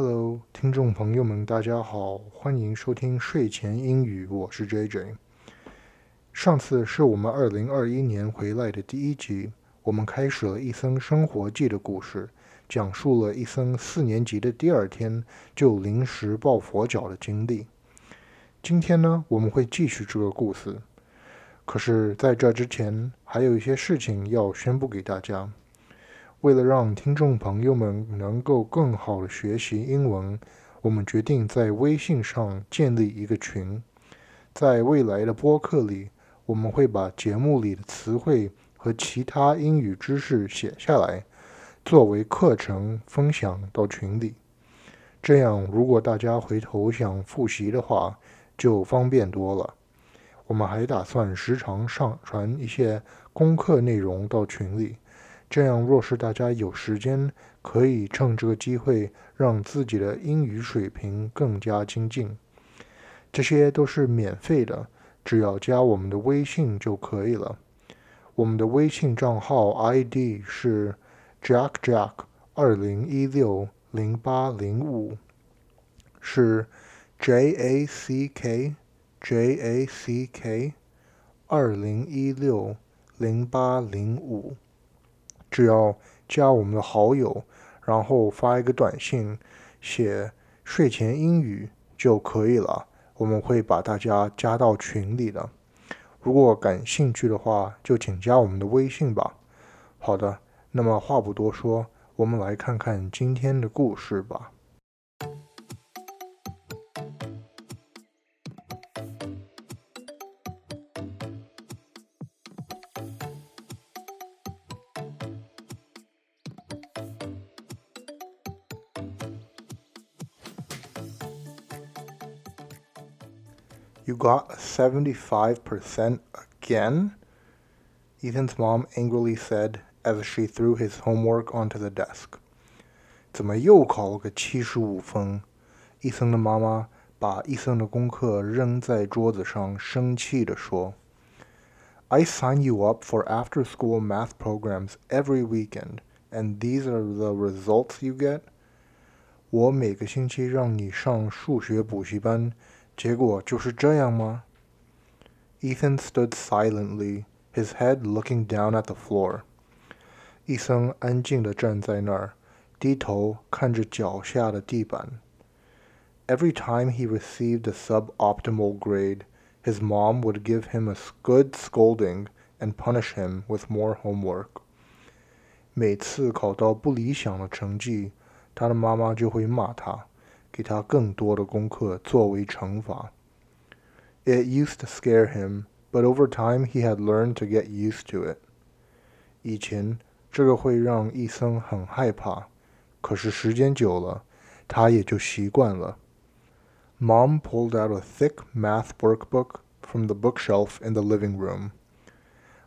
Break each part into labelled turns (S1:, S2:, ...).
S1: Hello，听众朋友们，大家好，欢迎收听睡前英语，我是 JJ。上次是我们二零二一年回来的第一集，我们开始了一森生活记的故事，讲述了一森四年级的第二天就临时抱佛脚的经历。今天呢，我们会继续这个故事。可是，在这之前，还有一些事情要宣布给大家。为了让听众朋友们能够更好的学习英文，我们决定在微信上建立一个群。在未来的播客里，我们会把节目里的词汇和其他英语知识写下来，作为课程分享到群里。这样，如果大家回头想复习的话，就方便多了。我们还打算时常上传一些功课内容到群里。这样，若是大家有时间，可以趁这个机会让自己的英语水平更加精进。这些都是免费的，只要加我们的微信就可以了。我们的微信账号 ID 是 Jack Jack 二零一六零八零五，是 J A C K J A C K 二零一六零八零五。只要加我们的好友，然后发一个短信，写“睡前英语”就可以了。我们会把大家加到群里的。如果感兴趣的话，就请加我们的微信吧。好的，那么话不多说，我们来看看今天的故事吧。You got 75% again? Ethan's mom angrily said as she threw his homework onto the desk. 怎么又考了个七十五分？伊森的妈妈把伊森的功课扔在桌子上，生气地说：“I sign you up for after-school math programs every weekend, and these are the results you get.” 我每个星期让你上数学补习班。 结果就是这样吗？Ethan stood silently, his head looking down at the floor. 伊森安静地站在那儿，低头看着脚下的地板。Every time he received a suboptimal grade, his mom would give him a good scolding and punish him with more homework. 每次考到不理想的成绩，他的妈妈就会骂他。给他更多的功课作为惩罚。It used to scare him, but over time he had learned to get used to it. 以前这个会让伊森很害怕，可是时间久了，他也就习惯了。Mom pulled out a thick math workbook from the bookshelf in the living room.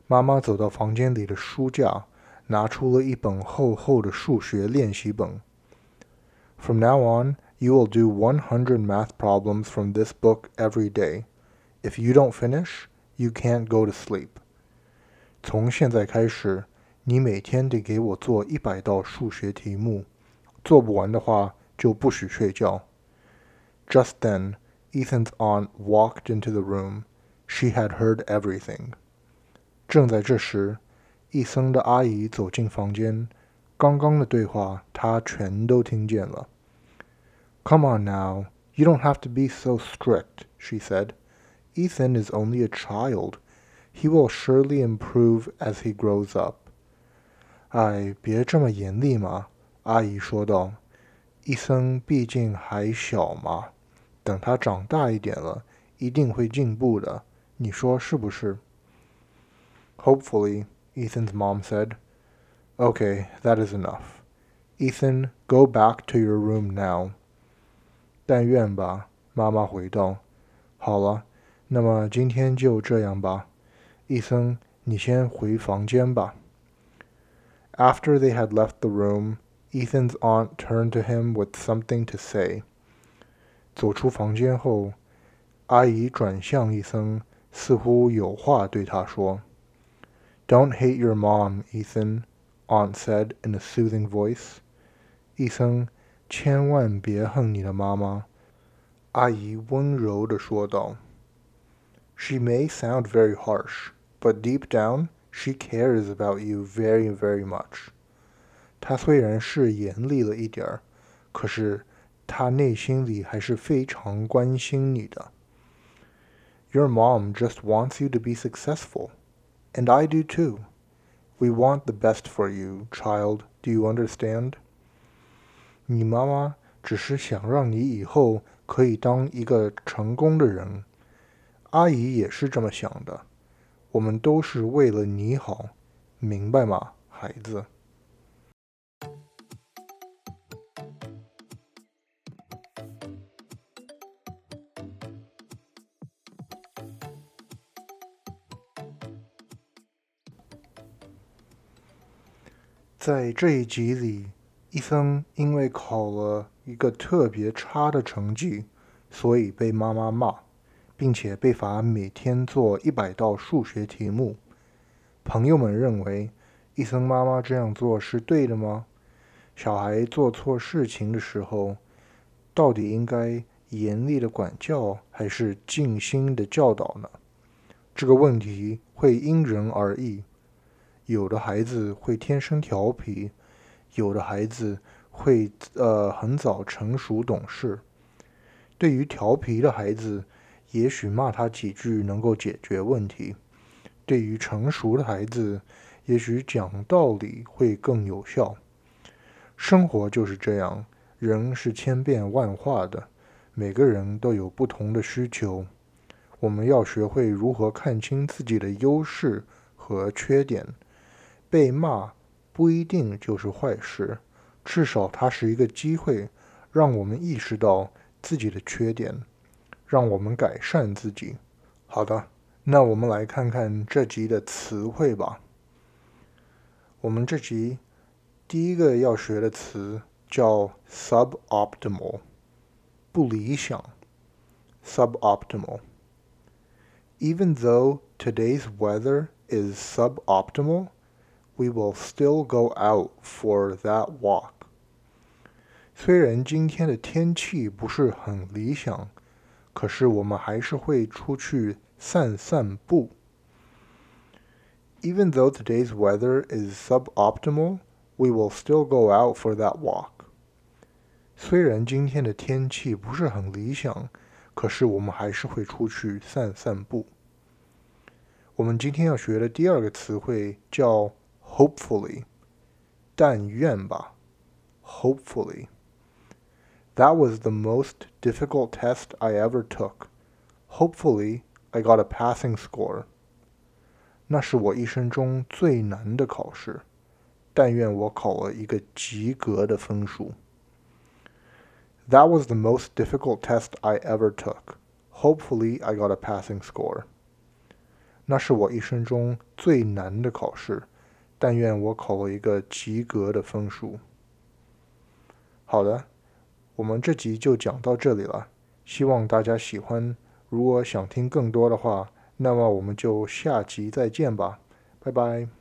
S1: 妈妈走到房间里的书架，拿出了一本厚厚的数学练习本。From now on, you will do 100 math problems from this book every day. If you don't finish, you can't go to sleep. 从现在开始，你每天得给我做一百道数学题目，做不完的话就不许睡觉。Just then, Ethan's aunt walked into the room. She had heard everything. 正在这时，伊森的阿姨走进房间，刚刚的对话她全都听见了。Come on now, you don't have to be so strict, she said. Ethan is only a child. He will surely improve as he grows up. 哎，别这么严厉嘛，阿姨说道。伊森毕竟还小嘛，等他长大一点了，一定会进步的。你说是不是？Hopefully, Ethan's mom said. Okay, that is enough. Ethan, go back to your room now. 但愿吧，妈妈回道。好了，那么今天就这样吧。伊森，你先回房间吧。After they had left the room, Ethan's aunt turned to him with something to say. 走出房间后，阿姨转向伊森，似乎有话对他说。Don't hate your mom, Ethan, Aunt said in a soothing voice. 伊森。 千万别恨你的妈妈。”阿姨温柔地说道。She may sound very harsh, but deep down she cares about you very, very much. 她虽然是严厉了一点儿，可是她内心里还是非常关心你的。Your mom just wants you to be successful, and I do too. We want the best for you, child. Do you understand? 你妈妈只是想让你以后可以当一个成功的人。阿姨也是这么想的。我们都是为了你好，明白吗，孩子？在这一集里，伊森因为考了一个特别差的成绩，所以被妈妈骂，并且被罚每天做一百道数学题目。朋友们认为，伊森妈妈这样做是对的吗？小孩做错事情的时候，到底应该严厉的管教，还是静心的教导呢？这个问题会因人而异。有的孩子会天生调皮，有的孩子会呃很早成熟懂事。对于调皮的孩子，也许骂他几句能够解决问题；对于成熟的孩子，也许讲道理会更有效。生活就是这样，人是千变万化的，每个人都有不同的需求。我们要学会如何看清自己的优势和缺点。被骂不一定就是坏事，至少它是一个机会，让我们意识到自己的缺点，让我们改善自己。好的，那我们来看看这集的词汇吧。我们这集第一个要学的词叫 suboptimal，不理想。suboptimal。Even though today's weather is suboptimal. we will still go out for that walk. 虽然今天的天气不是很理想，可是我们还是会出去散散步。Even though today's weather is suboptimal, we will still go out for that walk. 虽然今天的天气不是很理想，可是我们还是会出去散散步。我们今天要学的第二个词汇叫 hopefully. 但愿吧 hopefully. That was the most difficult test I ever took. Hopefully, I got a passing score. 那是我一生中最难的考试，但愿我考了一个及格的分数。That was the most difficult test I ever took. Hopefully, I got a passing score. 那是我一生中最难的考试， 但愿我考了一个及格的分数。好的，我们这集就讲到这里了，希望大家喜欢。如果想听更多的话，那么我们就下集再见吧，拜拜。